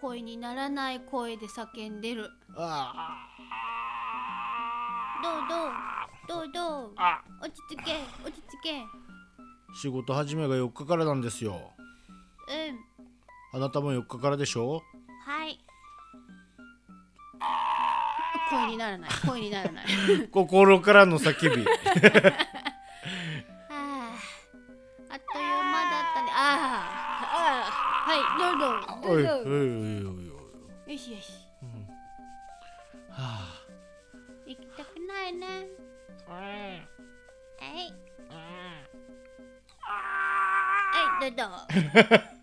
声にならない声で叫んでる。あどうどう？どうどう？あ。落ち着け落ち着け。仕事始めが4日からなんですよ。うん。あなたも4日からでしょ？はい。声にならない。声にならない。心からの叫び。は あ、あっという間だったね。ああ、ああ、はい、どうぞ、どうぞ。よしよし、は行きたくないね。あはい、はい、どうぞ。